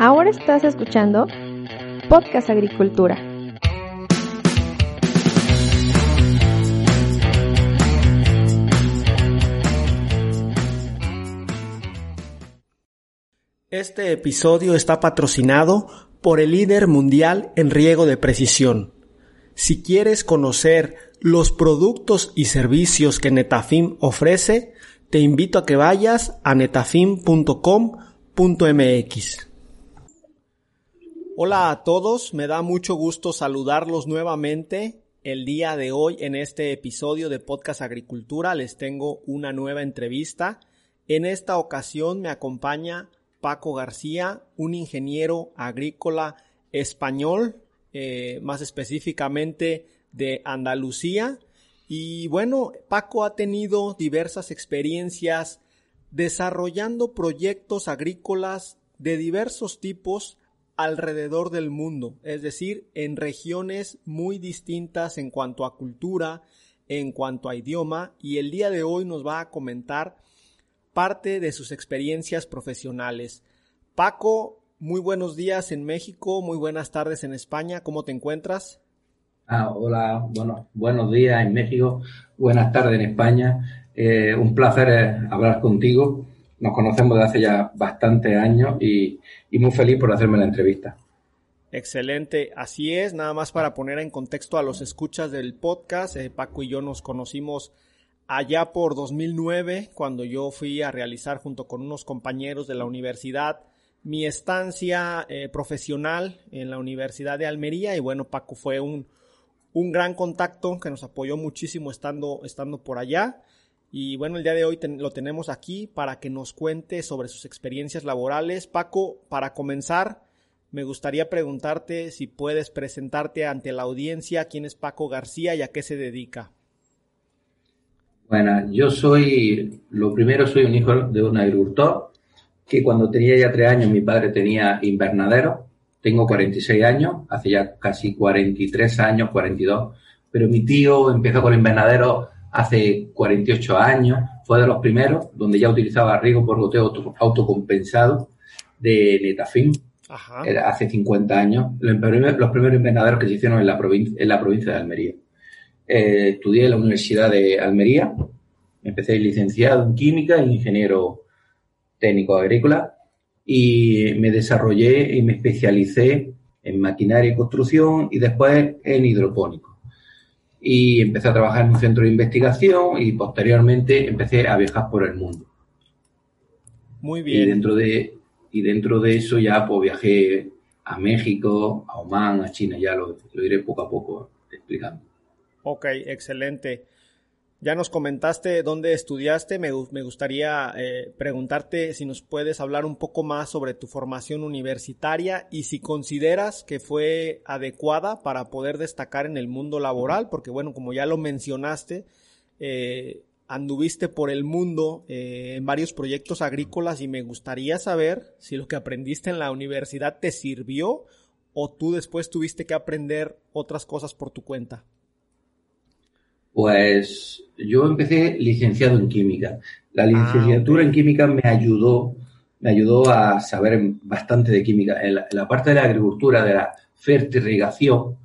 Ahora estás escuchando Podcast Agricultura. Este episodio está patrocinado por el líder mundial en riego de precisión. Si quieres conocer los productos y servicios que Netafim ofrece, te invito a que vayas a netafim.com.mx. Hola a todos, me da mucho gusto saludarlos nuevamente. El día de hoy en este episodio de Podcast Agricultura les tengo una nueva entrevista. En esta ocasión me acompaña Paco García, un ingeniero agrícola español, eh, más específicamente de Andalucía. Y bueno, Paco ha tenido diversas experiencias desarrollando proyectos agrícolas de diversos tipos alrededor del mundo, es decir, en regiones muy distintas en cuanto a cultura, en cuanto a idioma, y el día de hoy nos va a comentar parte de sus experiencias profesionales. Paco, muy buenos días en México, muy buenas tardes en España, ¿cómo te encuentras? Ah, hola, bueno, buenos días en México, buenas tardes en España. Eh, un placer eh, hablar contigo nos conocemos de hace ya bastantes años y, muy feliz por hacerme la entrevista. Excelente, así es, nada más para poner en contexto a los escuchas del podcast, eh, Paco y yo nos conocimos allá por 2009, cuando yo fui a realizar junto con unos compañeros de la universidad mi estancia eh, profesional en la Universidad de Almería y bueno, Paco fue un, un gran contacto que nos apoyó muchísimo estando, estando por allá. Y bueno, el día de hoy lo tenemos aquí para que nos cuente sobre sus experiencias laborales. Paco, para comenzar, me gustaría preguntarte si puedes presentarte ante la audiencia quién es Paco García y a qué se dedica. Bueno, yo soy, lo primero soy un hijo de un agricultor que cuando tenía ya tres años mi padre tenía invernadero. Tengo 46 años, hace ya casi 43 años, 42, pero mi tío empezó con el invernadero hace 48 años, fue de los primeros, donde ya utilizaba riego por goteo autocompensado de Netafim. hace 50 años, los primeros, invernaderos que se hicieron en la, provincia, en la provincia de Almería. Eh, estudié en la Universidad de Almería, empecé licenciado en química e ingeniero técnico agrícola y me desarrollé y me especialicé en maquinaria y construcción y después en hidropónico y empecé a trabajar en un centro de investigación y posteriormente empecé a viajar por el mundo. Muy bien. Y dentro de, y dentro de eso ya pues viajé a México, a Oman, a China, ya lo, lo iré poco a poco explicando. Ok, excelente. Ya nos comentaste dónde estudiaste. Me, gustaría eh, preguntarte si nos puedes hablar un poco más sobre tu formación universitaria y si consideras que fue adecuada para poder destacar en el mundo laboral, porque bueno, como ya lo mencionaste, eh, anduviste por el mundo eh, en varios proyectos agrícolas y me gustaría saber si lo que aprendiste en la universidad te sirvió o tú después tuviste que aprender otras cosas por tu cuenta. Pues yo empecé licenciado en química. La ah, licenciatura en química me ayudó, me ayudó a saber bastante de química. En la, parte de la agricultura, de la fertirrigación,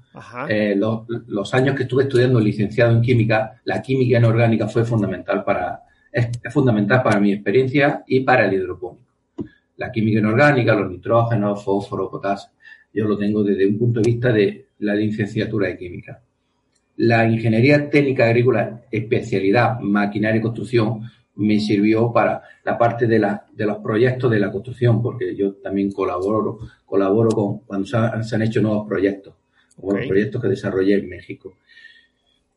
eh, los, años que estuve estudiando licenciado en química, la química inorgánica fue fundamental para, es, fundamental para mi experiencia y para el hidropónico. La química inorgánica, los nitrógenos, fósforo, potasio, yo lo tengo desde un punto de vista de la licenciatura de química la ingeniería técnica agrícola, especialidad maquinaria y construcción, me sirvió para la parte de, la, de los proyectos de la construcción, porque yo también colaboro, colaboro con cuando se han, hecho nuevos proyectos, como los proyectos que desarrollé en México.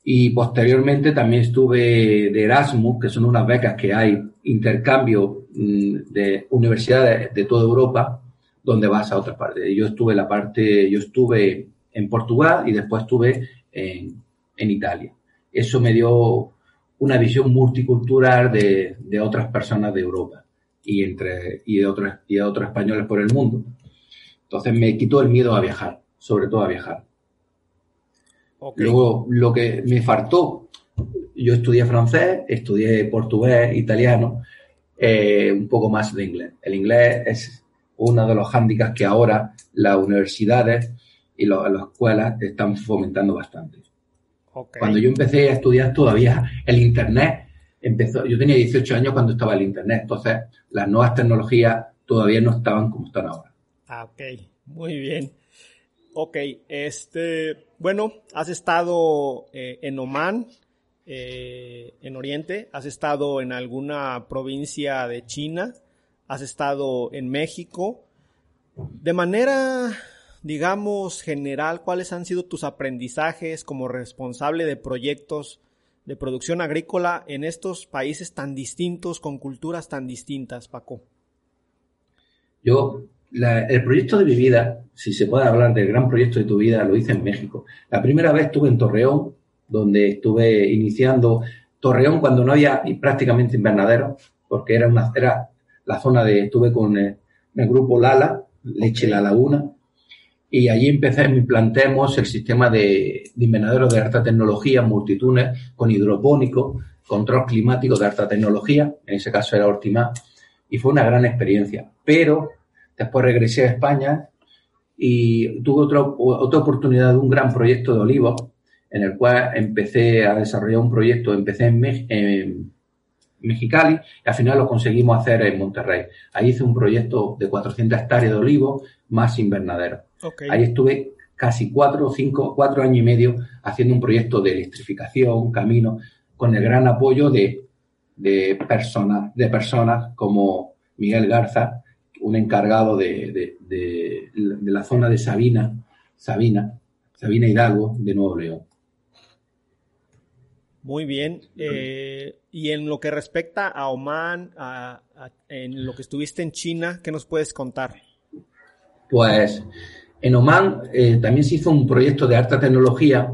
Y posteriormente también estuve de Erasmus, que son unas becas que hay, intercambio mm, de universidades de toda Europa, donde vas a otras partes. Yo estuve la parte, yo estuve en Portugal y después estuve en, en Italia. Eso me dio una visión multicultural de, de otras personas de Europa y, entre, y, de otros, y de otros españoles por el mundo. Entonces me quitó el miedo a viajar, sobre todo a viajar. Luego, lo que me faltó, yo estudié francés, estudié portugués, italiano, eh, un poco más de inglés. El inglés es uno de los hándicaps que ahora las universidades y las escuelas están fomentando bastante. Cuando yo empecé a estudiar todavía el Internet, empezó, yo tenía 18 años cuando estaba el Internet, entonces las nuevas tecnologías todavía no estaban como están ahora. Ah, ok, muy bien. Ok, este, bueno, has estado eh, en Oman, eh, en Oriente, has estado en alguna provincia de China, has estado en México. De manera, digamos, general, ¿cuáles han sido tus aprendizajes como responsable de proyectos de producción agrícola en estos países tan distintos, con culturas tan distintas, Paco? Yo el proyecto de mi vida, si se puede hablar del gran proyecto de tu vida, lo hice en México. La primera vez estuve en Torreón, donde estuve iniciando Torreón cuando no había prácticamente invernadero, porque era una era la zona de estuve con el, grupo Lala, Leche La Laguna, y allí empecé, implantemos el sistema de, de invernadero de alta tecnología, multitunes, con hidropónico, control climático de alta tecnología, en ese caso era Ortimá, y fue una gran experiencia. Pero Después regresé a España y tuve otra, otra oportunidad de un gran proyecto de olivos en el cual empecé a desarrollar un proyecto, empecé en, Mexicali y al final lo conseguimos hacer en Monterrey. Ahí hice un proyecto de 400 hectáreas de olivos más invernadero. Ahí estuve casi cuatro, cinco, cuatro años y medio haciendo un proyecto de electrificación, camino, con el gran apoyo de, de personas, de personas como Miguel Garza, un encargado de, la zona de Sabina, Sabina, Sabina Hidalgo, de Nuevo León. Muy bien. Eh, y en lo que respecta a Oman, en lo que estuviste en China, ¿qué nos puedes contar? Pues en Oman eh, también se hizo un proyecto de alta tecnología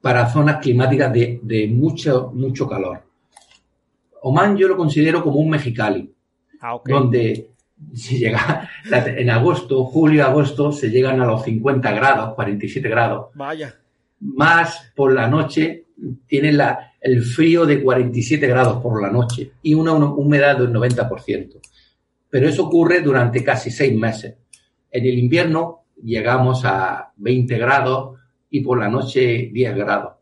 para zonas climáticas de, mucho, mucho calor. Oman yo lo considero como un Mexicali, ah, donde si llega en agosto, julio, agosto, se llegan a los 50 grados, 47 grados. Vaya. Más por la noche, tienen la, el frío de 47 grados por la noche y una, humedad del 90%. Pero eso ocurre durante casi seis meses. En el invierno llegamos a 20 grados y por la noche 10 grados.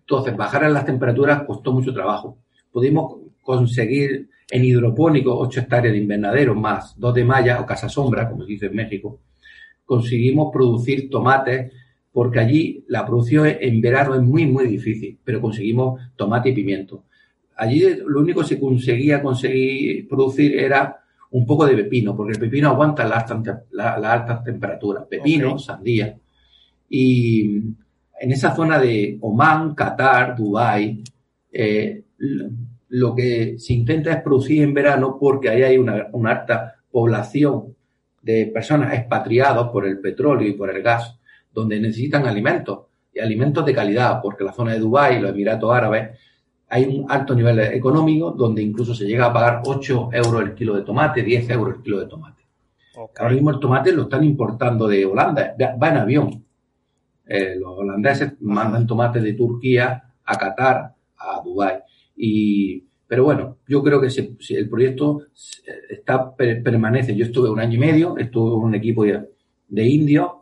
Entonces, bajar en las temperaturas costó mucho trabajo. Pudimos conseguir en hidropónico, 8 hectáreas de invernadero más 2 de malla o casa sombra, como se dice en México, conseguimos producir tomates porque allí la producción en verano es muy, muy difícil, pero conseguimos tomate y pimiento. Allí lo único que se conseguía conseguir producir era un poco de pepino, porque el pepino aguanta las altas, la, altas temperaturas. Pepino, sandía. Y en esa zona de Oman, Qatar, Dubái, eh, lo que se intenta es producir en verano porque ahí hay una, alta población de personas expatriadas por el petróleo y por el gas, donde necesitan alimentos y alimentos de calidad, porque la zona de Dubái, los Emiratos Árabes, hay un alto nivel económico donde incluso se llega a pagar 8 euros el kilo de tomate, 10 euros el kilo de tomate. Ahora mismo el tomate lo están importando de Holanda, va en avión. Eh, los holandeses mandan tomate de Turquía a Qatar, a Dubái. Y, pero bueno, yo creo que si, el proyecto está permanece. Yo estuve un año y medio, estuve en un equipo de, indios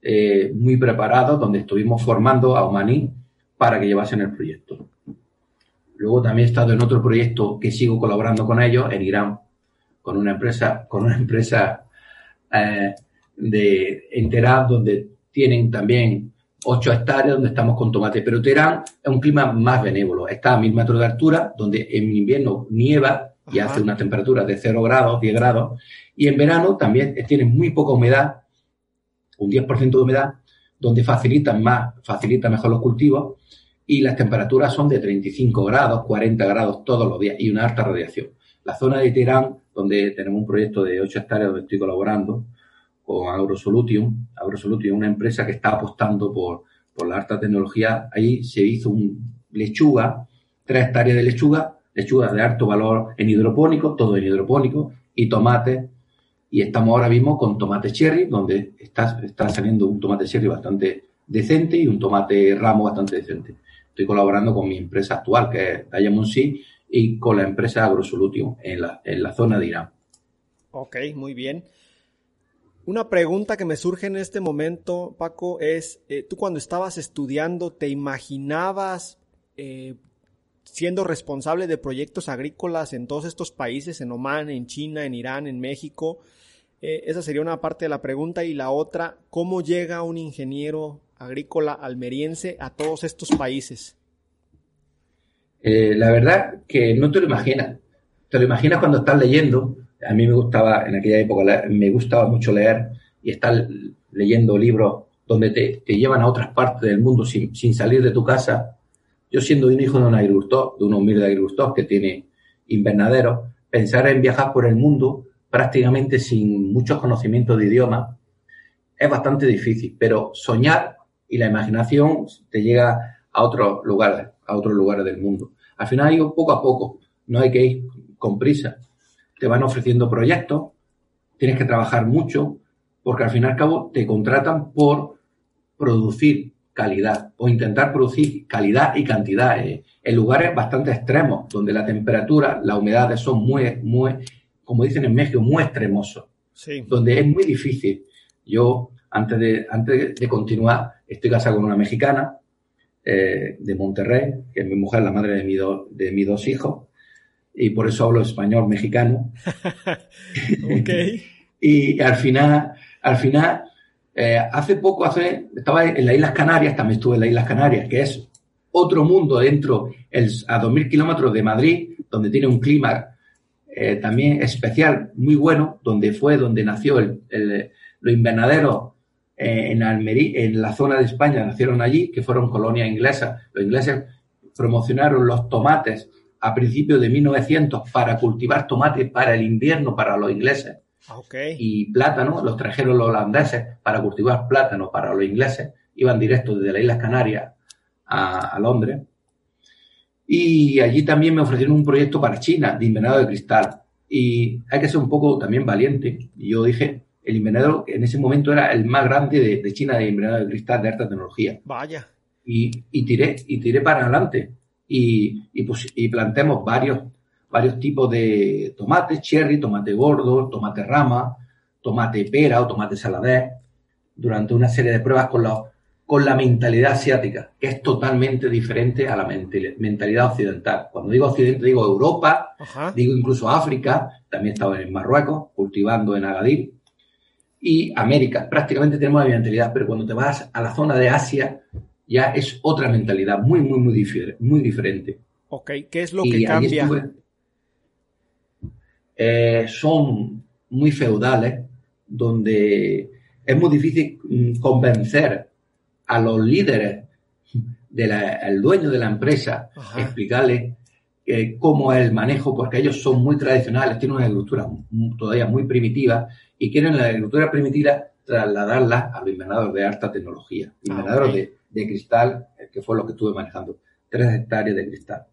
eh, muy preparados, donde estuvimos formando a Omaní para que llevasen el proyecto. Luego también he estado en otro proyecto que sigo colaborando con ellos en Irán, con una empresa, con una empresa eh, de Enterab, donde tienen también 8 hectáreas donde estamos con tomate. Pero Teherán es un clima más benévolo. Está a mil metros de altura, donde en invierno nieva y hace una temperatura de 0 grados, 10 grados. Y en verano también tiene muy poca humedad, un 10% de humedad, donde facilita más, facilita mejor los cultivos. Y las temperaturas son de 35 grados, 40 grados todos los días y una alta radiación. La zona de Teherán, donde tenemos un proyecto de 8 hectáreas donde estoy colaborando, con AgroSolution. AgroSolution es una empresa que está apostando por, por la alta tecnología. Ahí se hizo un lechuga, tres hectáreas de lechuga, lechuga de alto valor en hidropónico, todo en hidropónico, y tomate. Y estamos ahora mismo con tomate cherry, donde está, está saliendo un tomate cherry bastante decente y un tomate ramo bastante decente. Estoy colaborando con mi empresa actual, que es Diamond y con la empresa AgroSolution en la, en la zona de Irán. Ok, muy bien. Una pregunta que me surge en este momento, Paco, es, eh, tú cuando estabas estudiando, ¿te imaginabas eh, siendo responsable de proyectos agrícolas en todos estos países, en Oman, en China, en Irán, en México? Eh, esa sería una parte de la pregunta. Y la otra, ¿cómo llega un ingeniero agrícola almeriense a todos estos países? Eh, la verdad que no te lo imaginas. Te lo imaginas cuando estás leyendo. A mí me gustaba, en aquella época, me gustaba mucho leer y estar leyendo libros donde te, llevan a otras partes del mundo sin, salir de tu casa. Yo siendo un hijo de un agricultor, de un humilde agricultor que tiene invernadero, pensar en viajar por el mundo prácticamente sin muchos conocimientos de idioma es bastante difícil, pero soñar y la imaginación te llega a otros lugares, a otros lugares del mundo. Al final hay poco a poco, no hay que ir con prisa. Te van ofreciendo proyectos, tienes que trabajar mucho, porque al fin y al cabo te contratan por producir calidad o intentar producir calidad y cantidad eh, en lugares bastante extremos, donde la temperatura, la humedad son muy, muy, como dicen en México, muy extremosos, sí. donde es muy difícil. Yo, antes de, antes de continuar, estoy casado con una mexicana eh, de Monterrey, que es mi mujer, la madre de, mi de mis dos hijos, y por eso hablo español mexicano. y al final, al final, eh, hace poco, hace, estaba en las Islas Canarias, también estuve en las Islas Canarias, que es otro mundo dentro, el, a 2.000 kilómetros de Madrid, donde tiene un clima eh, también especial, muy bueno, donde fue donde nació el, el, los invernaderos eh, en Almería, en la zona de España, nacieron allí, que fueron colonias inglesas. Los ingleses promocionaron los tomates a principios de 1900 para cultivar tomates para el invierno para los ingleses. Okay. Y plátano los trajeron los holandeses para cultivar plátano para los ingleses. Iban directos desde las Islas Canarias a, a Londres. Y allí también me ofrecieron un proyecto para China de invernadero de cristal. Y hay que ser un poco también valiente. Y yo dije, el invernadero en ese momento era el más grande de, China de invernadero de cristal de alta tecnología. Vaya. Y, y tiré, y tiré para adelante. Y, y, pues, y plantemos varios, varios tipos de tomate, cherry, tomate gordo, tomate rama, tomate pera o tomate saladez, durante una serie de pruebas con, los, con la mentalidad asiática, que es totalmente diferente a la mentalidad occidental. Cuando digo occidente, digo Europa, digo incluso África, también estaba en Marruecos, cultivando en Agadir, y América. Prácticamente tenemos la mentalidad, pero cuando te vas a la zona de Asia, ya es otra mentalidad muy, muy, muy, muy diferente. Ok, ¿qué es lo que cambia? Eh, son muy feudales, donde es muy difícil mm, convencer a los líderes del dueño de la empresa, explicarle eh, cómo es el manejo, porque ellos son muy tradicionales, tienen una agricultura todavía muy primitiva y quieren la agricultura primitiva trasladarla a los invernaderos de alta tecnología, ah, invernaderos de, cristal, eh, que fue lo que estuve manejando, tres hectáreas de cristal.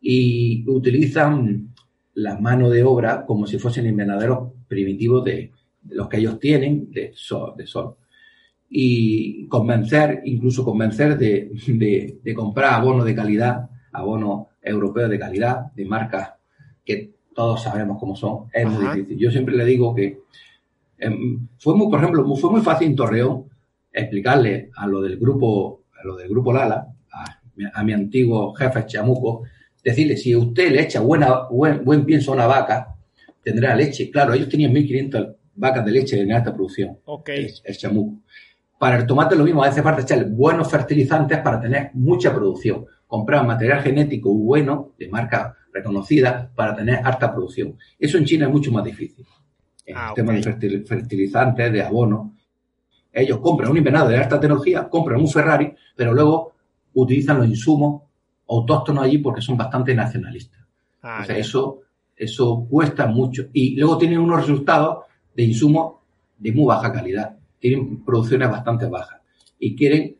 Y utilizan la mano de obra como si fuesen invernaderos primitivos de, los que ellos tienen de sol, de sol. Y convencer, incluso convencer de, de comprar abono de calidad, abono europeo de calidad, de marcas que todos sabemos cómo son, es muy difícil. Yo siempre le digo que em, fue muy, por ejemplo, fue muy fácil en Torreón explicarle a lo del grupo, a lo del grupo Lala, a, mi antiguo jefe Chamuco, decirle, si usted le echa buena, buen, buen pienso a una vaca, tendrá leche. Claro, ellos tenían 1.500 vacas de leche en alta producción. Ok. El, Chamuco. Para el tomate lo mismo, hace falta echarle buenos fertilizantes para tener mucha producción. Comprar material genético bueno, de marca reconocida para tener alta producción. Eso en China es mucho más difícil. En ah, temas de fertilizantes, de abono. Ellos compran un invernadero de alta tecnología, compran un Ferrari, pero luego utilizan los insumos autóctonos allí porque son bastante nacionalistas. Ah, eso, eso cuesta mucho. Y luego tienen unos resultados de insumos de muy baja calidad. Tienen producciones bastante bajas. Y quieren,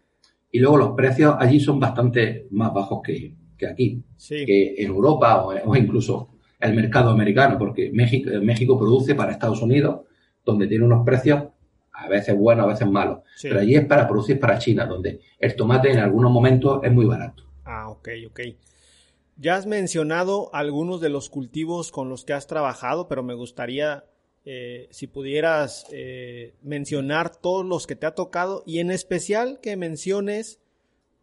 y luego los precios allí son bastante más bajos que, que aquí, que en Europa o, incluso el mercado americano, porque México, México produce para Estados Unidos, donde tiene unos precios a veces buenos, a veces malos. Pero allí es para producir para China, donde el tomate en algunos momentos es muy barato. Ah, ok, ok. Ya has mencionado algunos de los cultivos con los que has trabajado, pero me gustaría eh, si pudieras eh, mencionar todos los que te ha tocado y en especial que menciones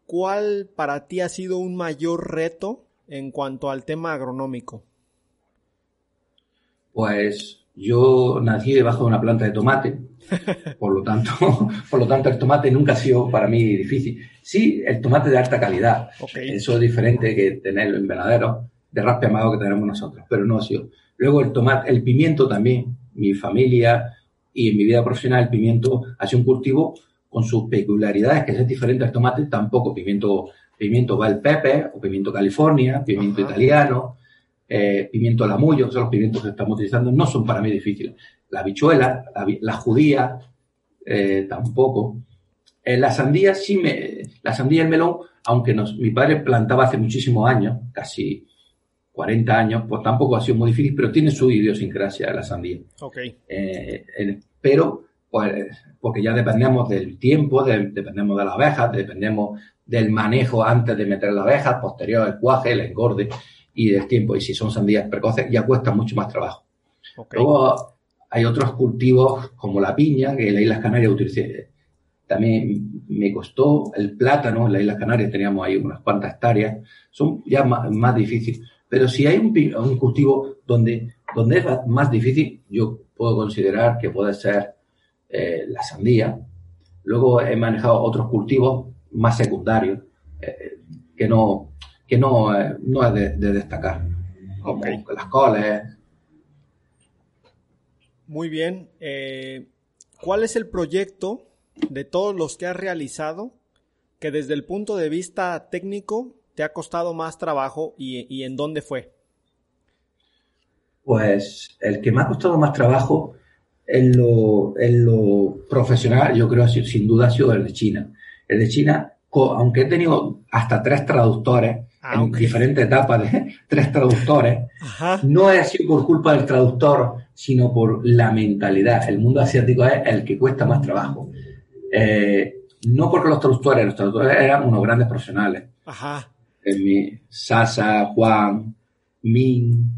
cuál para ti ha sido un mayor reto en cuanto al tema agronómico. Pues yo nací debajo de una planta de tomate, por lo tanto, por lo tanto el tomate nunca ha sido para mí difícil. Sí, el tomate de alta calidad. Eso es diferente que tenerlo en invernadero de raspe amado que tenemos nosotros, pero no ha sido. Luego el tomate, el pimiento también, mi familia y en mi vida profesional el pimiento ha sido un cultivo con sus peculiaridades que es diferente al tomate, tampoco pimiento, pimiento Val Pepe o pimiento California, pimiento italiano, eh, pimiento lamullo, son los pimientos que estamos utilizando, no son para mí difíciles. La bichuela, la, judía, eh, tampoco. Eh, la sandía sí me, la sandía y el melón, aunque nos, mi padre plantaba hace muchísimos años, casi 40 años, pues tampoco ha sido muy difícil, pero tiene su idiosincrasia la sandía. Ok. Eh, pero, pues, porque ya dependemos del tiempo, dependemos de las abejas, dependemos del manejo antes de meter las abejas, posterior el cuaje, el engorde y del tiempo. Y si son sandías precoces, ya cuesta mucho más trabajo. Luego hay otros cultivos como la piña, que en las Islas Canarias utilicé. También me costó el plátano, en las Islas Canarias teníamos ahí unas cuantas hectáreas. Son ya más, más difíciles. Pero si hay un, cultivo donde, donde es más difícil, yo puedo considerar que puede ser eh, la sandía. Luego he manejado otros cultivos más secundarios eh, que no, que no, eh, no es de, destacar, como las coles. Muy bien. ¿Cuál es el proyecto de todos los que has realizado que desde el punto de vista técnico te ha costado más trabajo y, en dónde fue? Pues el que me ha costado más trabajo en lo, en lo profesional, yo creo sin duda ha sido el de China. El de China, aunque he tenido hasta tres traductores ah, en diferentes etapas de tres traductores, no ha sido por culpa del traductor, sino por la mentalidad. El mundo asiático es el que cuesta más trabajo. Eh, no porque los traductores, los traductores eran unos grandes profesionales. Ajá mi Sasa, Juan, Min,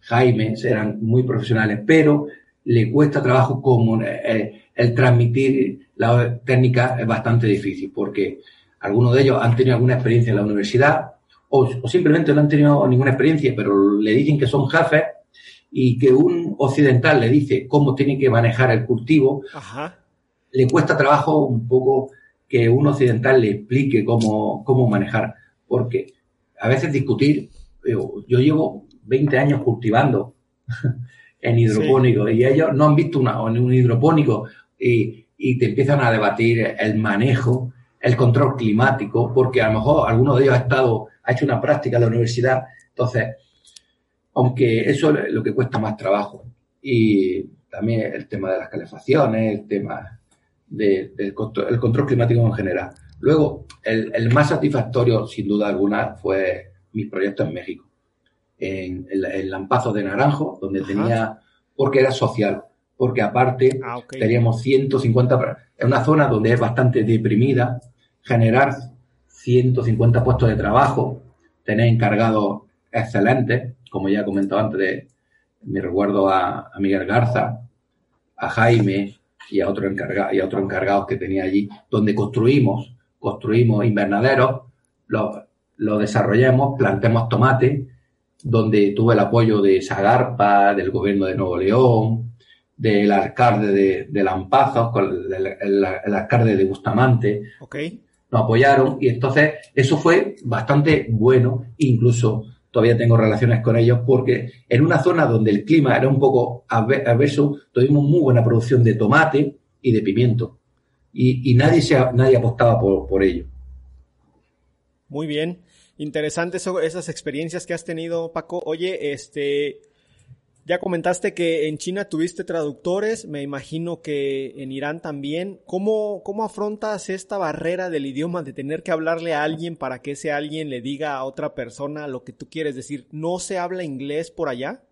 Jaime, eran muy profesionales, pero le cuesta trabajo como eh, el transmitir la técnica es bastante difícil, porque algunos de ellos han tenido alguna experiencia en la universidad o, simplemente no han tenido ninguna experiencia, pero le dicen que son jefes y que un occidental le dice cómo tiene que manejar el cultivo, le cuesta trabajo un poco que un occidental le explique cómo, cómo manejar porque a veces discutir, yo, llevo 20 años cultivando en hidropónico y ellos no han visto una, un hidropónico y, te empiezan a debatir el manejo, el control climático, porque a lo mejor alguno de ellos ha estado, ha hecho una práctica en la universidad, entonces, aunque eso es lo que cuesta más trabajo. Y también el tema de las calefacciones, el tema del de, control climático en general. Luego, el, más satisfactorio, sin duda alguna, fue mi proyecto en México, en el, Lampazo de Naranjo, donde tenía, porque era social, porque aparte ah, teníamos 150, en una zona donde es bastante deprimida, generar 150 puestos de trabajo, tener encargados excelentes, como ya he comentado antes, de, me recuerdo a, a Miguel Garza, a Jaime y a otros encargados y a otros encargados que tenía allí, donde construimos construimos invernaderos, lo, lo desarrollamos, plantemos tomate, donde tuve el apoyo de Sagarpa, del gobierno de Nuevo León, del alcalde de, de Lampazos, el, alcalde de Bustamante. Okay. Nos apoyaron y entonces eso fue bastante bueno, incluso todavía tengo relaciones con ellos porque en una zona donde el clima era un poco adverso, tuvimos muy buena producción de tomate y de pimiento y, nadie, se, nadie apostaba por, por ello. Muy bien. Interesante esas experiencias que has tenido, Paco. Oye, este, ya comentaste que en China tuviste traductores, me imagino que en Irán también. ¿Cómo, ¿Cómo afrontas esta barrera del idioma de tener que hablarle a alguien para que ese alguien le diga a otra persona lo que tú quieres decir? ¿No se habla inglés por allá?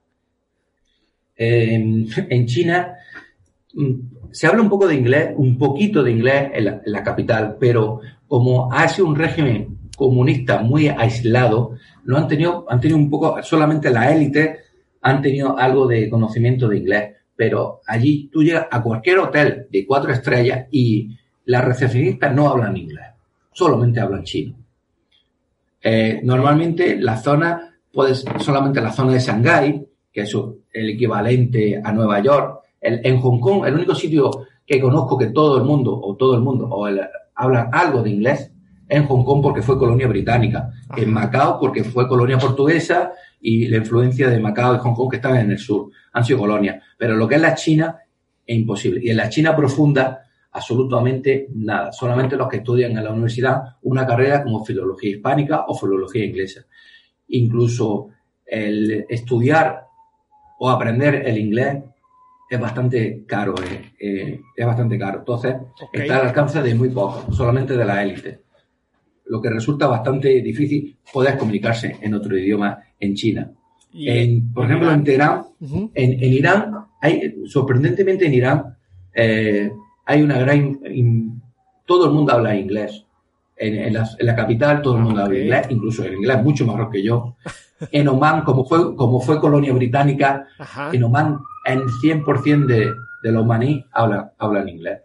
en China se habla un poco de inglés, un poquito de inglés en la, capital, pero como ha sido un régimen comunista muy aislado, no han tenido, han tenido un poco, solamente la élite han tenido algo de conocimiento de inglés, pero allí tú llegas a cualquier hotel de cuatro estrellas y las recepcionistas no hablan inglés, solamente hablan chino. Eh, normalmente la zona, puedes, solamente la zona de Shanghái, que es el equivalente a Nueva York, en Hong Kong, el único sitio que conozco que todo el mundo, o todo el mundo, o hablan algo de inglés, en Hong Kong porque fue colonia británica, en Macao porque fue colonia portuguesa y la influencia de Macao y Hong Kong que están en el sur, han sido colonias. Pero lo que es la China es imposible. Y en la China profunda absolutamente nada. Solamente los que estudian en la universidad una carrera como filología hispánica o filología inglesa. Incluso el estudiar o aprender el inglés es bastante caro, eh, eh, es bastante caro. Entonces, está al alcance de muy pocos, solamente de la élite. Lo que resulta bastante difícil poder comunicarse en otro idioma en China. En, por ejemplo, en Teherán, en, Irán, hay, sorprendentemente en Irán, eh, hay una gran... todo el mundo habla inglés. En, la, capital todo el mundo habla inglés, incluso el inglés mucho mejor que yo. En Oman, como fue, como fue colonia británica, en Oman el 100% de, de los maní hablan, hablan inglés.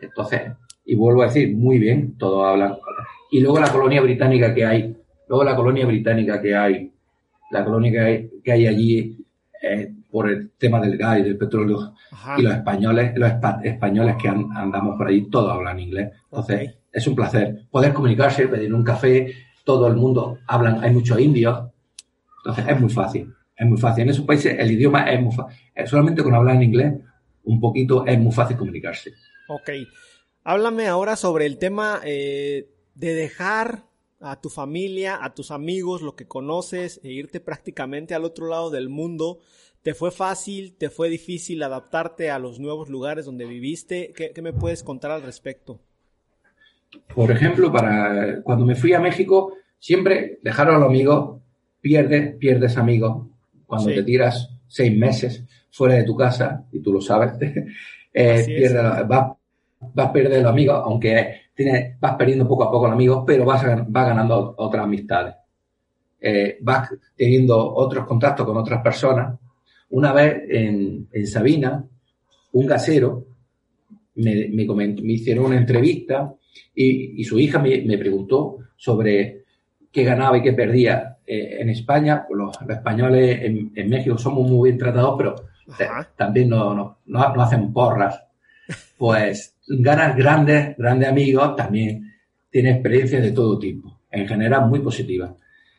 Entonces, y vuelvo a decir, muy bien, todos hablan. Y luego la colonia británica que hay, luego la colonia británica que hay, la colonia que hay, que hay allí, eh, por el tema del gas y del petróleo y los españoles, los españoles que andamos por ahí, todos hablan inglés. Entonces, es un placer poder comunicarse, pedir un café, todo el mundo hablan, hay muchos indios. Entonces, es muy fácil, es muy fácil. En esos países el idioma es muy fácil. Eh, solamente con hablar en inglés, un poquito, es muy fácil comunicarse. Ok. Háblame ahora sobre el tema eh, de dejar a tu familia, a tus amigos, lo que conoces e irte prácticamente al otro lado del mundo ¿Te fue fácil, te fue difícil adaptarte a los nuevos lugares donde viviste? ¿Qué, me puedes contar al respecto? Por ejemplo, para cuando me fui a México, siempre dejar a los amigos, pierdes, pierdes amigos. Cuando te tiras seis meses fuera de tu casa, y tú lo sabes, eh, vas, vas a perder los amigos, aunque tienes, vas perdiendo poco a poco los amigos, pero vas, vas ganando otras amistades. Eh, vas teniendo otros contactos con otras personas una vez en, Sabina, un gasero me, me, hicieron una entrevista y, su hija me, preguntó sobre qué ganaba y qué perdía. Eh, en España, los, españoles en, México somos muy bien tratados, pero también no, no, hacen porras. Pues ganas grandes, grandes amigos, también tiene experiencias de todo tipo, en general muy positivas.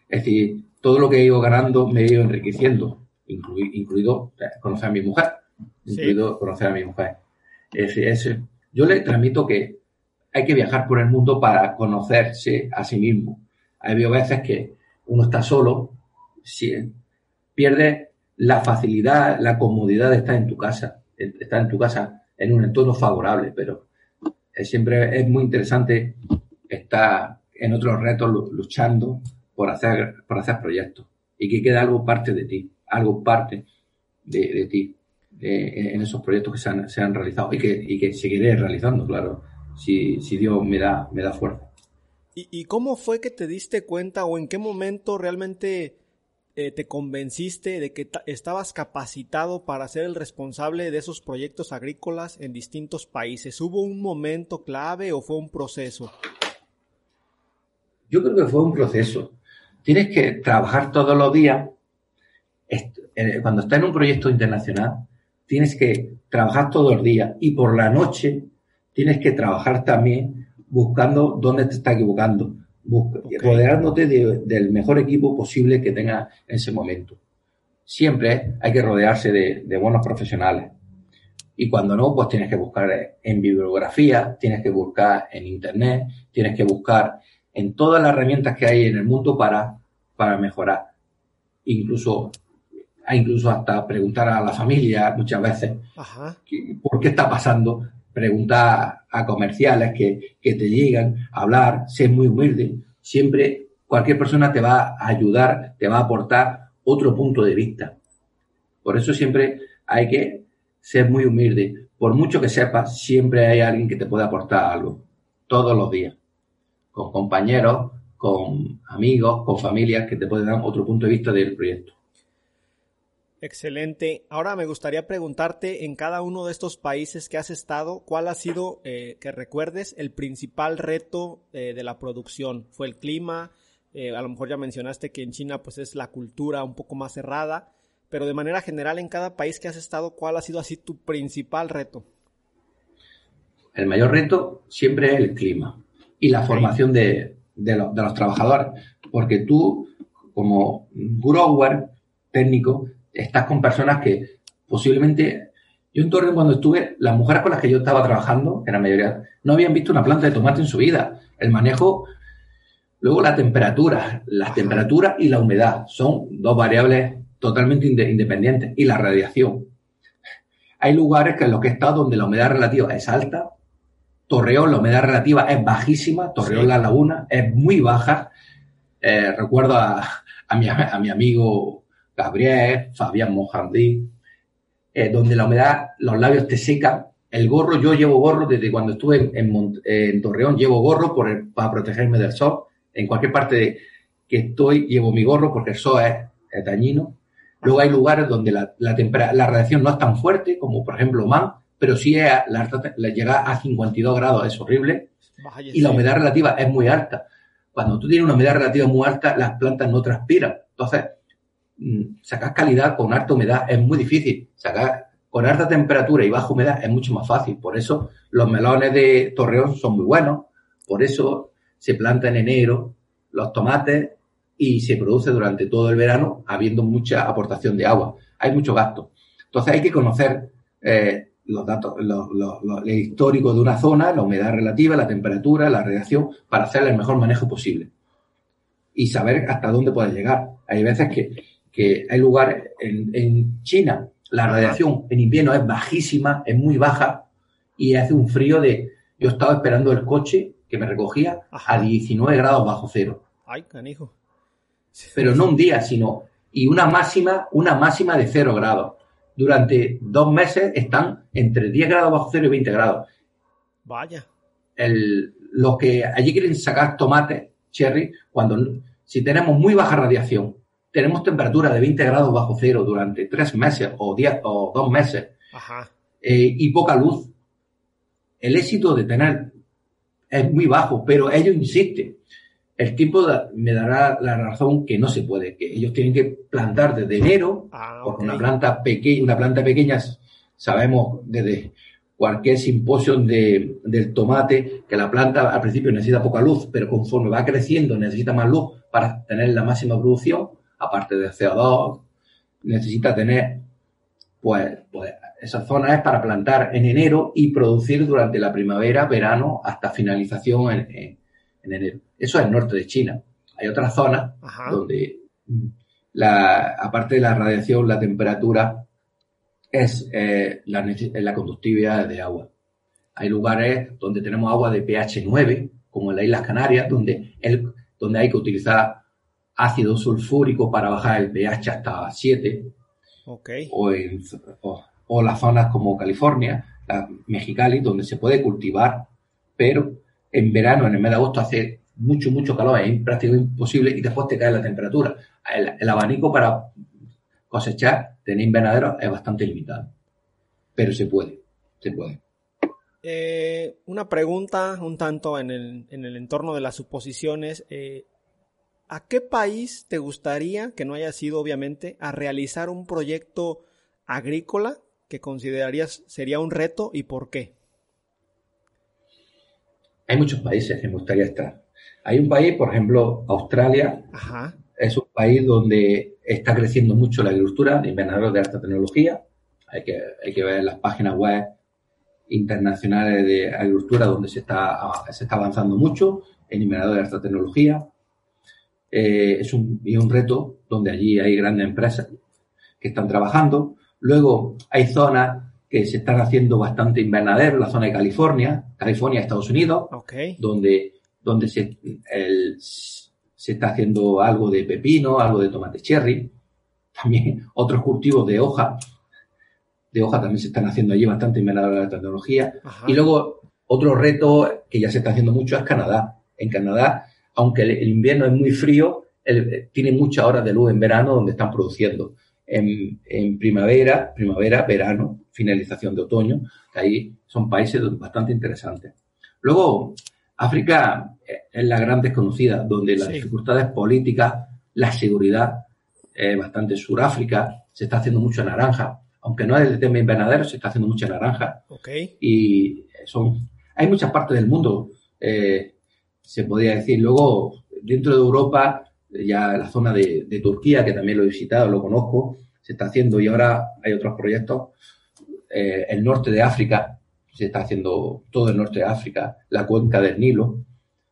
Es decir, todo lo que he ido ganando me he ido enriqueciendo incluido conocer a mi mujer, incluido conocer a mi mujer. Es, yo le transmito que hay que viajar por el mundo para conocerse a sí mismo. Hay veces que uno está solo, pierde la facilidad, la comodidad de estar en tu casa, estar en tu casa en un entorno favorable, pero siempre es muy interesante estar en otros retos luchando por hacer, por hacer proyectos y que quede algo parte de ti algo parte de, ti en esos proyectos que se han, realizado y que, y que, seguiré realizando, claro, si, si Dios me da, me da fuerza. ¿Y, ¿Y, cómo fue que te diste cuenta o en qué momento realmente eh, te convenciste de que estabas capacitado para ser el responsable de esos proyectos agrícolas en distintos países? ¿Hubo un momento clave o fue un proceso? Yo creo que fue un proceso. Tienes que trabajar todos los días cuando estás en un proyecto internacional, tienes que trabajar todo el día y por la noche tienes que trabajar también buscando dónde te estás equivocando, rodeándote del mejor equipo posible que tengas en ese momento. Siempre hay que rodearse de, buenos profesionales. Y cuando no, pues tienes que buscar en bibliografía, tienes que buscar en internet, tienes que buscar en todas las herramientas que hay en el mundo para, para mejorar. Incluso incluso hasta preguntar a la familia muchas veces por qué está pasando, preguntar a comerciales que, te llegan hablar, ser muy humilde. Siempre cualquier persona te va a ayudar, te va a aportar otro punto de vista. Por eso siempre hay que ser muy humilde. Por mucho que sepas, siempre hay alguien que te puede aportar algo, todos los días, con compañeros, con amigos, con familias que te pueden dar otro punto de vista del proyecto. Excelente. Ahora me gustaría preguntarte en cada uno de estos países que has estado, ¿cuál ha sido, eh, que recuerdes, el principal reto eh, de la producción? ¿Fue el clima? Eh, a lo mejor ya mencionaste que en China pues es la cultura un poco más cerrada, pero de manera general en cada país que has estado, ¿cuál ha sido así tu principal reto? El mayor reto siempre es el clima y la formación de, de los trabajadores, porque tú como grower técnico estás con personas que posiblemente, yo en Torreón cuando estuve, las mujeres con las que yo estaba trabajando, en la mayoría, no habían visto una planta de tomate en su vida. El manejo, luego la temperatura, las temperaturas y la humedad son dos variables totalmente independientes y la radiación. Hay lugares que en los que he estado donde la humedad relativa es alta, Torreón la humedad relativa es bajísima, Torreón la laguna es muy baja. Eh, recuerdo a, a, mi, a mi amigo Gabriel, Fabián Mojandí, eh, donde la humedad, los labios te secan. El gorro, yo llevo gorro desde cuando estuve en, Torreón, llevo gorro por para protegerme del sol. En cualquier parte que estoy, llevo mi gorro porque el sol es, dañino. Luego hay lugares donde la, la, la radiación no es tan fuerte, como por ejemplo Oman, pero sí es, la, la, llega a 52 grados, es horrible. y la humedad relativa es muy alta. Cuando tú tienes una humedad relativa muy alta, las plantas no transpiran. Entonces, sacar calidad con alta humedad es muy difícil. Sacar con alta temperatura y baja humedad es mucho más fácil. Por eso los melones de Torreón son muy buenos. Por eso se planta en enero los tomates y se produce durante todo el verano habiendo mucha aportación de agua. Hay mucho gasto. Entonces hay que conocer eh, los datos, los, el histórico de una zona, la humedad relativa, la temperatura, la radiación, para hacer el mejor manejo posible. Y saber hasta dónde puede llegar. Hay veces que que hay lugares en, China, la radiación en invierno es bajísima, es muy baja y hace un frío de... Yo estaba esperando el coche que me recogía a 19 grados bajo cero. Ay, canijo. Pero no un día, sino... Y una máxima, una máxima de cero grados. Durante dos meses están entre 10 grados bajo cero y 20 grados. Vaya. El, los que allí quieren sacar tomates, cherry, cuando si tenemos muy baja radiación tenemos temperatura de 20 grados bajo cero durante tres meses o, diez, o dos meses eh, y poca luz, el éxito de tener es muy bajo, pero ellos insisten. El tiempo me dará la razón que no se puede, que ellos tienen que plantar desde enero, ah, porque una planta pequeña, una planta pequeña, sabemos desde cualquier simposio de, del tomate que la planta al principio necesita poca luz, pero conforme va creciendo necesita más luz para tener la máxima producción aparte de CO2, necesita tener, pues, pues esa zona es para plantar en enero y producir durante la primavera, verano, hasta finalización en, enero. Eso es el norte de China. Hay otras zonas donde, la, aparte de la radiación, la temperatura es eh, la, la conductividad de agua. Hay lugares donde tenemos agua de pH 9, como en las Islas Canarias, donde, el, donde hay que utilizar ácido sulfúrico para bajar el pH hasta 7. Okay. O, en, o, las zonas como California, la Mexicali, donde se puede cultivar, pero en verano, en el mes de agosto, hace mucho, mucho calor, es prácticamente imposible y después te cae la temperatura. El, abanico para cosechar, tener invernaderos es bastante limitado, pero se puede, se puede. Eh, una pregunta un tanto en el, en el entorno de las suposiciones. Eh, ¿a qué país te gustaría, que no haya sido obviamente, a realizar un proyecto agrícola que considerarías sería un reto y por qué? Hay muchos países que me gustaría estar. Hay un país, por ejemplo, Australia. Es un país donde está creciendo mucho la agricultura de invernaderos de alta tecnología. Hay que, hay que ver las páginas web internacionales de agricultura donde se está, se está avanzando mucho en invernaderos de alta tecnología. Eh, es un, y un reto donde allí hay grandes empresas que están trabajando. Luego hay zonas que se están haciendo bastante invernaderos, la zona de California, California, Estados Unidos, donde, donde se, se está haciendo algo de pepino, algo de tomate cherry, también otros cultivos de hoja, de hoja también se están haciendo allí bastante invernaderos de la tecnología. Y luego otro reto que ya se está haciendo mucho es Canadá. En Canadá aunque el, invierno es muy frío, eh, tiene muchas horas de luz en verano donde están produciendo. en, primavera, primavera, verano, finalización de otoño, ahí son países bastante interesantes. Luego, África es la gran desconocida, donde las dificultades políticas, la seguridad, es bastante Suráfrica, se está haciendo mucho naranja, aunque no es el tema invernadero, se está haciendo mucha naranja. Okay. Y son, hay muchas partes del mundo, eh, se podría decir. Luego, dentro de Europa, ya la zona de, Turquía, que también lo he visitado, lo conozco, se está haciendo y ahora hay otros proyectos. Eh, el norte de África, se está haciendo todo el norte de África, la cuenca del Nilo,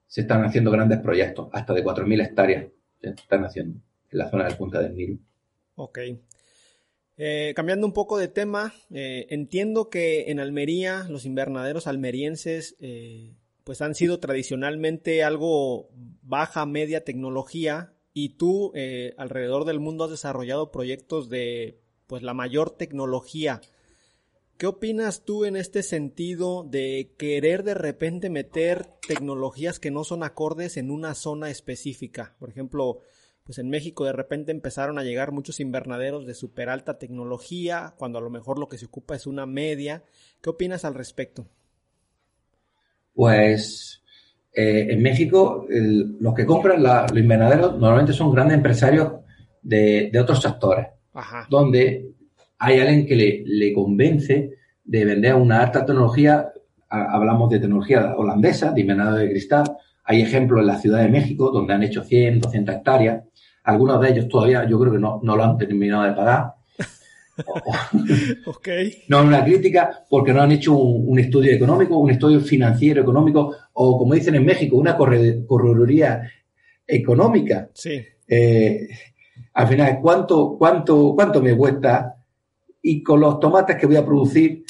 se están haciendo grandes proyectos, hasta de 4.000 hectáreas se están haciendo en la zona de la cuenca del Nilo. Ok. Eh, cambiando un poco de tema, eh, entiendo que en Almería los invernaderos almerienses pues han sido tradicionalmente algo baja, media tecnología y tú eh, alrededor del mundo has desarrollado proyectos de pues la mayor tecnología. ¿Qué opinas tú en este sentido de querer de repente meter tecnologías que no son acordes en una zona específica? Por ejemplo, pues en México de repente empezaron a llegar muchos invernaderos de super alta tecnología, cuando a lo mejor lo que se ocupa es una media. ¿Qué opinas al respecto? Pues eh, en México los que compran los invernaderos normalmente son grandes empresarios de, otros sectores, donde hay alguien que le, convence de vender una alta tecnología, hablamos de tecnología holandesa, de invernadero de cristal, hay ejemplos en la Ciudad de México donde han hecho 100, 200 hectáreas, algunos de ellos todavía yo creo que no, no lo han terminado de pagar, okay. No una crítica porque no han hecho un, estudio económico, un estudio financiero económico o, como dicen en México, una correduría económica. Sí. Eh, al final, ¿cuánto, cuánto, ¿cuánto me cuesta? Y con los tomates que voy a producir,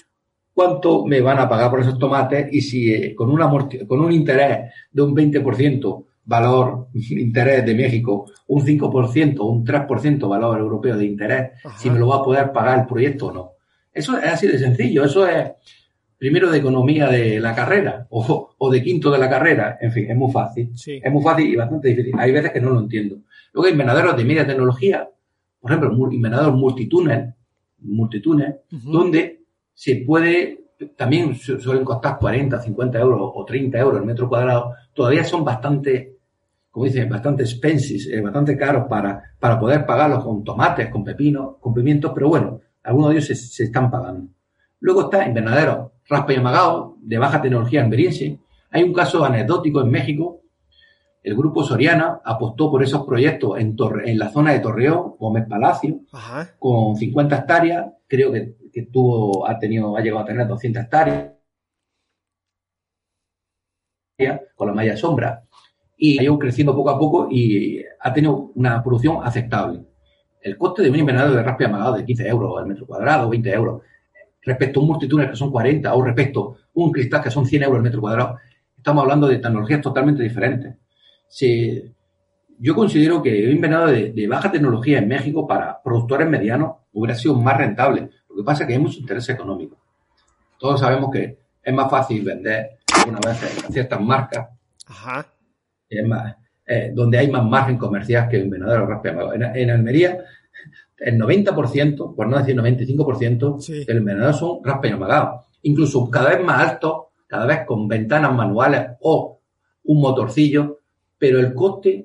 ¿cuánto me van a pagar por esos tomates? Y si eh, con, una, con un interés de un 20% valor interés de México, un 5%, un 3% valor europeo de interés, si me lo va a poder pagar el proyecto o no. Eso es así de sencillo, eso es primero de economía de la carrera o, de quinto de la carrera, en fin, es muy fácil. Es muy fácil y bastante difícil. Hay veces que no lo entiendo. Luego hay invernaderos de media tecnología, por ejemplo, invernador multitúnel, multitúnel, donde se puede, también suelen costar 40, 50 euros o 30 euros el metro cuadrado, todavía son bastante como dicen, bastante expenses, eh, bastante caros para, para poder pagarlos con tomates, con pepinos, con pimientos, pero bueno, algunos de ellos se, están pagando. Luego está Invernadero Raspa y Amagado, de baja tecnología en Beriense. Hay un caso anecdótico en México. El grupo Soriana apostó por esos proyectos en, en la zona de Torreón, Gómez Palacio, con 50 hectáreas. Creo que, que tuvo, ha, tenido, ha llegado a tener 200 hectáreas con la malla sombra y ha ido creciendo poco a poco y ha tenido una producción aceptable. El coste de un invernadero de raspe amagado de 15 euros al metro cuadrado, 20 euros, respecto a un multitúnel que son 40 o respecto a un cristal que son 100 euros al metro cuadrado, estamos hablando de tecnologías totalmente diferentes. Yo considero que un invernadero de, baja tecnología en México para productores medianos hubiera sido más rentable. Lo que pasa es que hay mucho interés económico. Todos sabemos que es más fácil vender una vez ciertas marcas Ajá es más, eh, donde hay más margen comercial que en Venadero Raspeamagado. En, en Almería, el 90%, por no decir 95%, sí. del invernadero son raspeamagados. Incluso cada vez más altos, cada vez con ventanas manuales o un motorcillo, pero el coste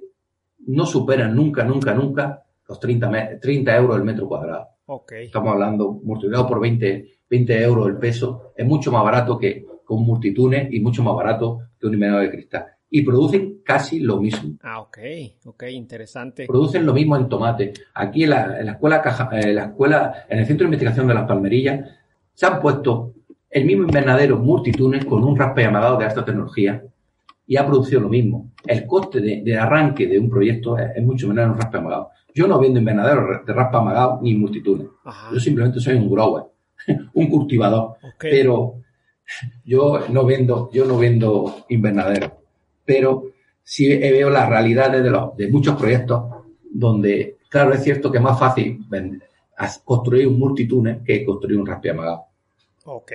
no supera nunca, nunca, nunca los 30, 30 euros el metro cuadrado. Okay. Estamos hablando multiplicado por 20, 20 euros el peso. Es mucho más barato que con multitunes y mucho más barato que un invernadero de cristal y producen casi lo mismo. Ah, ok, ok, interesante. Producen lo mismo en tomate. Aquí en la, escuela, en la escuela, en el Centro de Investigación de las Palmerillas, se han puesto el mismo invernadero multitunes con un raspa amagado de alta tecnología y ha producido lo mismo. El coste de, arranque de un proyecto es, mucho menor en un raspa amagado. Yo no vendo invernadero de raspa amagado ni multitunes. Yo simplemente soy un grower, un cultivador. Pero yo no vendo, yo no vendo invernadero pero sí veo las realidades de, los, de muchos proyectos donde, claro, es cierto que es más fácil construir un multitúnel que construir un amagado. Ok.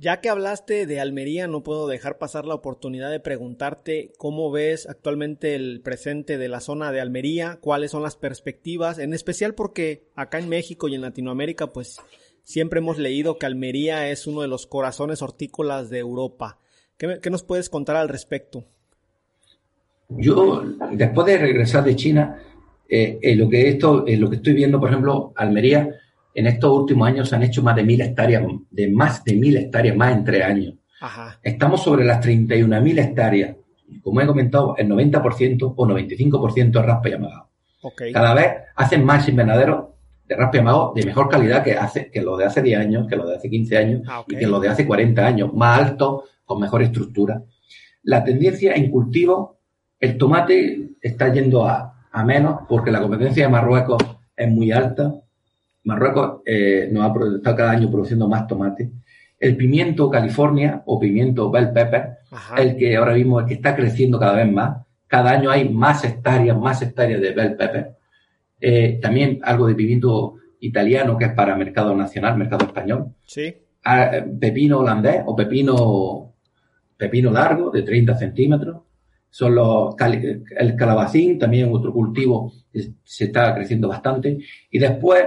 Ya que hablaste de Almería, no puedo dejar pasar la oportunidad de preguntarte cómo ves actualmente el presente de la zona de Almería, cuáles son las perspectivas, en especial porque acá en México y en Latinoamérica, pues siempre hemos leído que Almería es uno de los corazones hortícolas de Europa. ¿Qué, nos puedes contar al respecto? Yo, después de regresar de China, eh, eh, lo, que esto, eh, lo que estoy viendo, por ejemplo, Almería en estos últimos años se han hecho más de mil hectáreas, de más de mil hectáreas más en tres años. Estamos sobre las 31.000 hectáreas. Como he comentado, el 90% o 95% es raspa y amagado. Cada vez hacen más invernaderos de raspa y amagado de mejor calidad que, hace, que los de hace 10 años, que los de hace 15 años ah, y que los de hace 40 años, más altos, con mejor estructura. La tendencia en cultivo, el tomate está yendo a, a menos porque la competencia de Marruecos es muy alta Marruecos eh, nos ha está cada año produciendo más tomate. El pimiento California o pimiento bell pepper, el que ahora mismo que está creciendo cada vez más. Cada año hay más hectáreas, más hectáreas de bell pepper. Eh, también algo de pimiento italiano que es para mercado nacional, mercado español. Sí. Ah, pepino holandés o pepino, pepino largo de 30 centímetros. Son los, el calabacín, también otro cultivo que se está creciendo bastante. Y después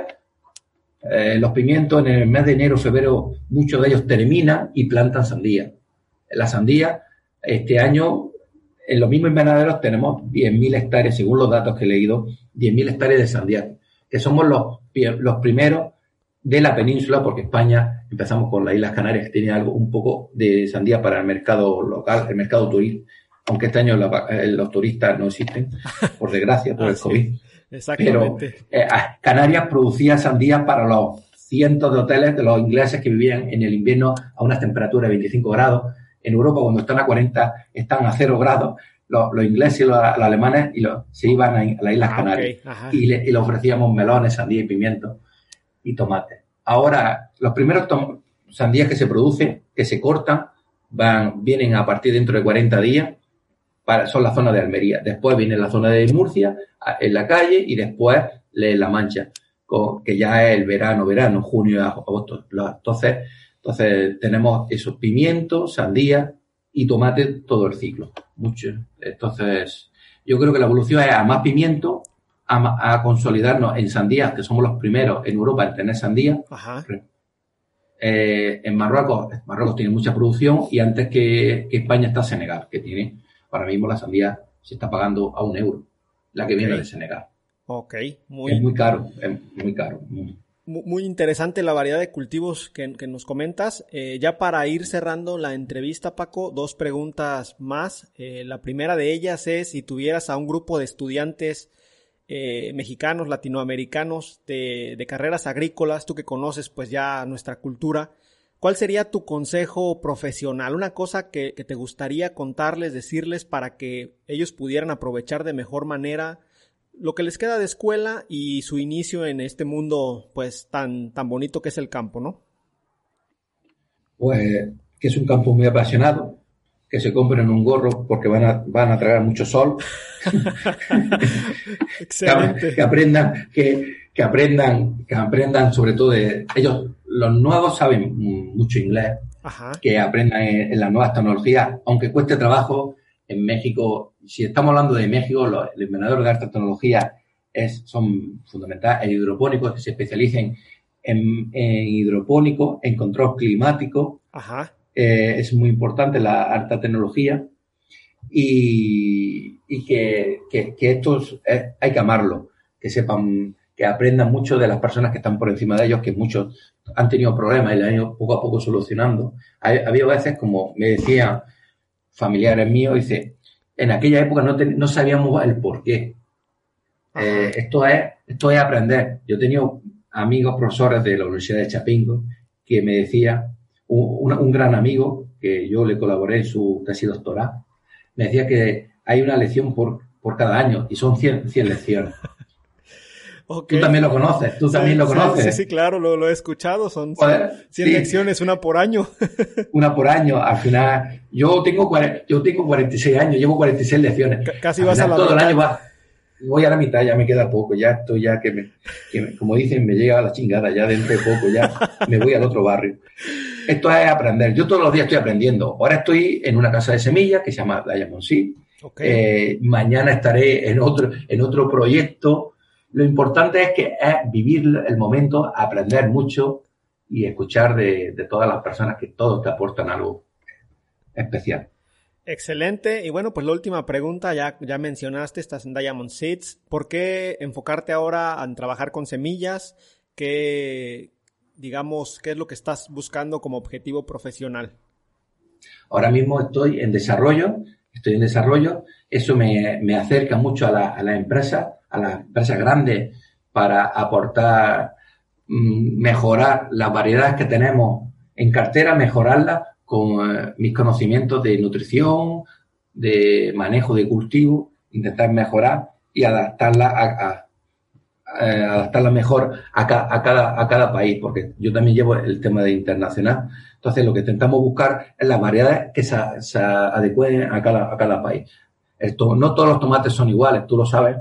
eh, los pimientos en el mes de enero, febrero, muchos de ellos terminan y plantan sandía. La sandía, este año, en los mismos invernaderos tenemos 10.000 hectáreas, según los datos que he leído, 10.000 hectáreas de sandía, que somos los, los primeros de la península, porque España, empezamos con las Islas Canarias, que tiene algo un poco de sandía para el mercado local, el mercado turístico, aunque este año eh, los turistas no existen, por desgracia, por el ah, COVID. Exactamente. Pero eh, Canarias producía sandía para los cientos de hoteles de los ingleses que vivían en el invierno a unas temperaturas de 25 grados. En Europa, cuando están a 40, están a 0 grados. Los, ingleses y los, alemanes y se iban a, las Islas ah, Canarias y, le, ofrecíamos melones, sandía y pimiento y tomate. Ahora, los primeros sandías que se producen, que se cortan, van, vienen a partir dentro de 40 días son la zona de Almería. Después viene la zona de Murcia, en la calle, y después La Mancha, que ya es el verano, verano, junio, agosto. Entonces, entonces tenemos esos pimientos, sandía y tomate todo el ciclo. Mucho. Entonces, yo creo que la evolución es a más pimiento, a, consolidarnos en sandías, que somos los primeros en Europa en tener sandía. Eh, en Marruecos, Marruecos tiene mucha producción y antes que, que España está Senegal, que tiene Ahora mismo la sandía se está pagando a un euro, la que viene de Senegal. Ok, muy... Es muy caro, es muy caro. Muy interesante la variedad de cultivos que, nos comentas. Eh, ya para ir cerrando la entrevista, Paco, dos preguntas más. Eh, la primera de ellas es si tuvieras a un grupo de estudiantes eh, mexicanos, latinoamericanos de, de, carreras agrícolas, tú que conoces pues ya nuestra cultura, ¿Cuál sería tu consejo profesional? Una cosa que, te gustaría contarles, decirles para que ellos pudieran aprovechar de mejor manera lo que les queda de escuela y su inicio en este mundo pues tan, tan bonito que es el campo, ¿no? Pues que es un campo muy apasionado, que se compren un gorro porque van a, van a traer mucho sol. Excelente. que, aprendan, que, que aprendan, que aprendan sobre todo de ellos los nuevos saben mucho inglés, que aprendan en, las nuevas tecnologías, aunque cueste trabajo. En México, si estamos hablando de México, los, invernadores de alta tecnología es, son fundamentales, el hidropónico, que se especialicen en, en hidropónico, en control climático. Eh, es muy importante la alta tecnología y, que, que, estos eh, hay que amarlo, que sepan, que aprendan mucho de las personas que están por encima de ellos, que muchos han tenido problemas y la han ido poco a poco solucionando. Ha, habido veces, como me decían familiares míos, dice, en aquella época no, no sabíamos el por qué. Eh, esto, es, esto es aprender. Yo he tenido amigos profesores de la Universidad de Chapingo que me decía, un, gran amigo, que yo le colaboré en su tesis doctoral, me decía que hay una lección por, por cada año y son 100, 100 lecciones. Tú también lo conoces, tú también lo conoces. Sí, sí, claro, lo, he escuchado, son 100 lecciones, una por año. una por año, al final, yo tengo, yo tengo 46 años, llevo 46 lecciones. casi vas a la Todo el año va, voy a la mitad, ya me queda poco, ya estoy ya que, me, como dicen, me llega a la chingada, ya dentro de poco, ya me voy al otro barrio. Esto es aprender. Yo todos los días estoy aprendiendo. Ahora estoy en una casa de semillas que se llama Diamond Seed. Eh, mañana estaré en otro, en otro proyecto. Lo importante es que es vivir el momento, aprender mucho y escuchar de, de todas las personas que todos te aportan algo especial. Excelente. Y bueno, pues la última pregunta, ya, ya mencionaste, estás en Diamond Seeds. ¿Por qué enfocarte ahora en trabajar con semillas? ¿Qué, digamos, qué es lo que estás buscando como objetivo profesional? Ahora mismo estoy en desarrollo, estoy en desarrollo. Eso me, acerca mucho a la, a la empresa, a las empresas grandes, para aportar, mm, mejorar las variedades que tenemos en cartera, mejorarlas con eh, mis conocimientos de nutrición, de manejo de cultivo, intentar mejorar y adaptarla a, eh, adaptarla mejor a, cada, a cada país, porque yo también llevo el tema de internacional. Entonces, lo que intentamos buscar es las variedades que se, adecuen a cada, a cada país. No todos los tomates son iguales, tú lo sabes,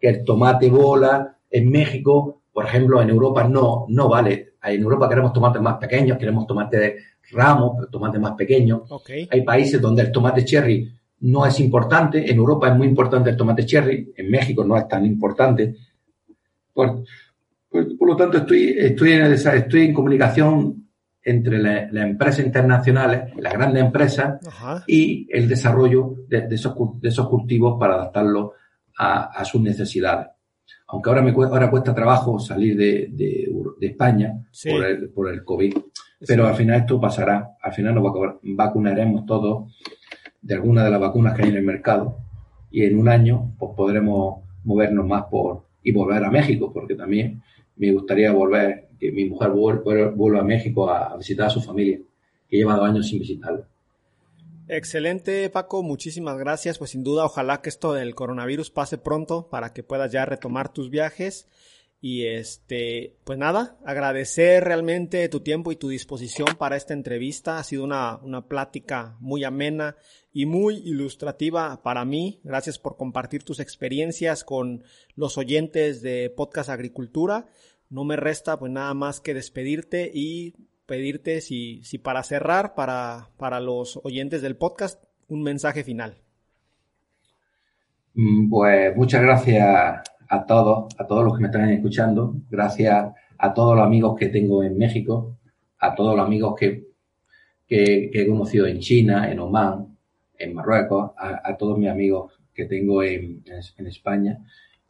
que el tomate bola en México, por ejemplo, en Europa no, no vale. En Europa queremos tomates más pequeños, queremos tomates de ramos, tomates más pequeños. Hay países donde el tomate cherry no es importante. En Europa es muy importante el tomate cherry. En México no es tan importante. Por, por, lo tanto, estoy, estoy, en, estoy en comunicación entre las empresas internacionales, las grandes empresas, y el desarrollo de, esos, de esos, cultivos para adaptarlos a, sus necesidades. Aunque ahora me ahora cuesta trabajo salir de, de, España por, el, por el COVID. Pero al final esto pasará. Al final nos vacunaremos todos de alguna de las vacunas que hay en el mercado. Y en un año pues podremos movernos más por y volver a México, porque también me gustaría volver, que mi mujer vuelva, a México a, visitar a su familia, que lleva dos años sin visitarla. Excelente, Paco. Muchísimas gracias. Pues sin duda, ojalá que esto del coronavirus pase pronto para que puedas ya retomar tus viajes y este, pues nada, agradecer realmente tu tiempo y tu disposición para esta entrevista. Ha sido una, una plática muy amena y muy ilustrativa para mí. Gracias por compartir tus experiencias con los oyentes de Podcast Agricultura. No me resta pues nada más que despedirte y pedirte si, si para cerrar, para, para los oyentes del podcast, un mensaje final. Mm, pues muchas gracias a todos, a todos los que me están escuchando, gracias a todos los amigos que tengo en México, a todos los amigos que, que, he conocido en China, en Oman, en Marruecos, a, todos mis amigos que tengo en, en, España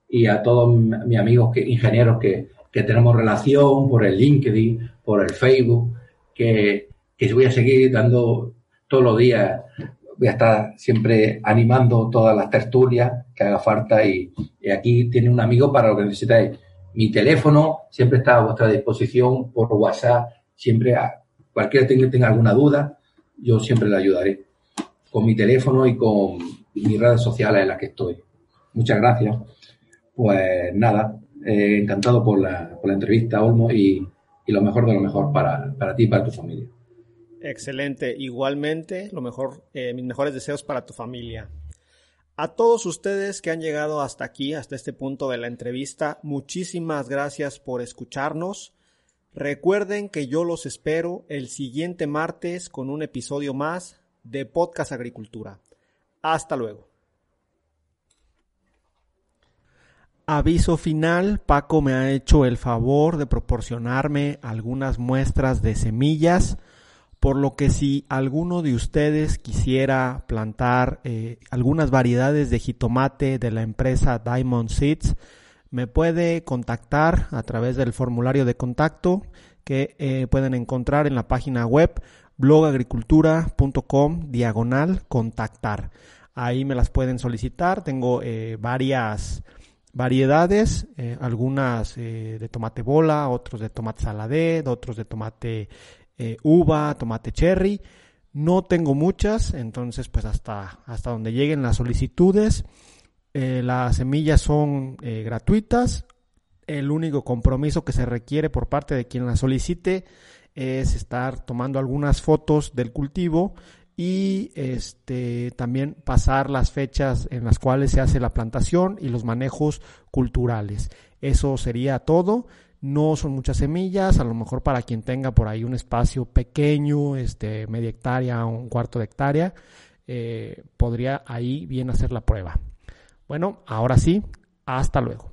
y a todos mis amigos que, ingenieros que, que tenemos relación por el LinkedIn, por el Facebook, que, que voy a seguir dando todos los días voy a estar siempre animando todas las tertulias que haga falta y, aquí tiene un amigo para lo que necesitáis. Mi teléfono siempre está a vuestra disposición por WhatsApp, siempre a cualquiera que tenga alguna duda, yo siempre le ayudaré con mi teléfono y con mis redes sociales en las que estoy. Muchas gracias. Pues nada, eh, encantado por la, por la entrevista, Olmo, y, y, lo mejor de lo mejor para, para ti y para tu familia. Excelente. Igualmente, lo mejor, eh, mis mejores deseos para tu familia. A todos ustedes que han llegado hasta aquí, hasta este punto de la entrevista, muchísimas gracias por escucharnos. Recuerden que yo los espero el siguiente martes con un episodio más de Podcast Agricultura. Hasta luego. Aviso final, Paco me ha hecho el favor de proporcionarme algunas muestras de semillas por lo que si alguno de ustedes quisiera plantar eh, algunas variedades de jitomate de la empresa Diamond Seeds, me puede contactar a través del formulario de contacto que eh, pueden encontrar en la página web blogagricultura.com diagonal contactar. Ahí me las pueden solicitar. Tengo eh, varias variedades, algunas de tomate bola, otros de tomate saladé, otros de tomate eh, uva, tomate cherry. No tengo muchas, entonces pues hasta, hasta donde lleguen las solicitudes. Eh, las semillas son eh, gratuitas. El único compromiso que se requiere por parte de quien las solicite es estar tomando algunas fotos del cultivo y este también pasar las fechas en las cuales se hace la plantación y los manejos culturales. Eso sería todo. No son muchas semillas, a lo mejor para quien tenga por ahí un espacio pequeño, este, media hectárea o un cuarto de hectárea, eh, podría ahí bien hacer la prueba. Bueno, ahora sí, hasta luego.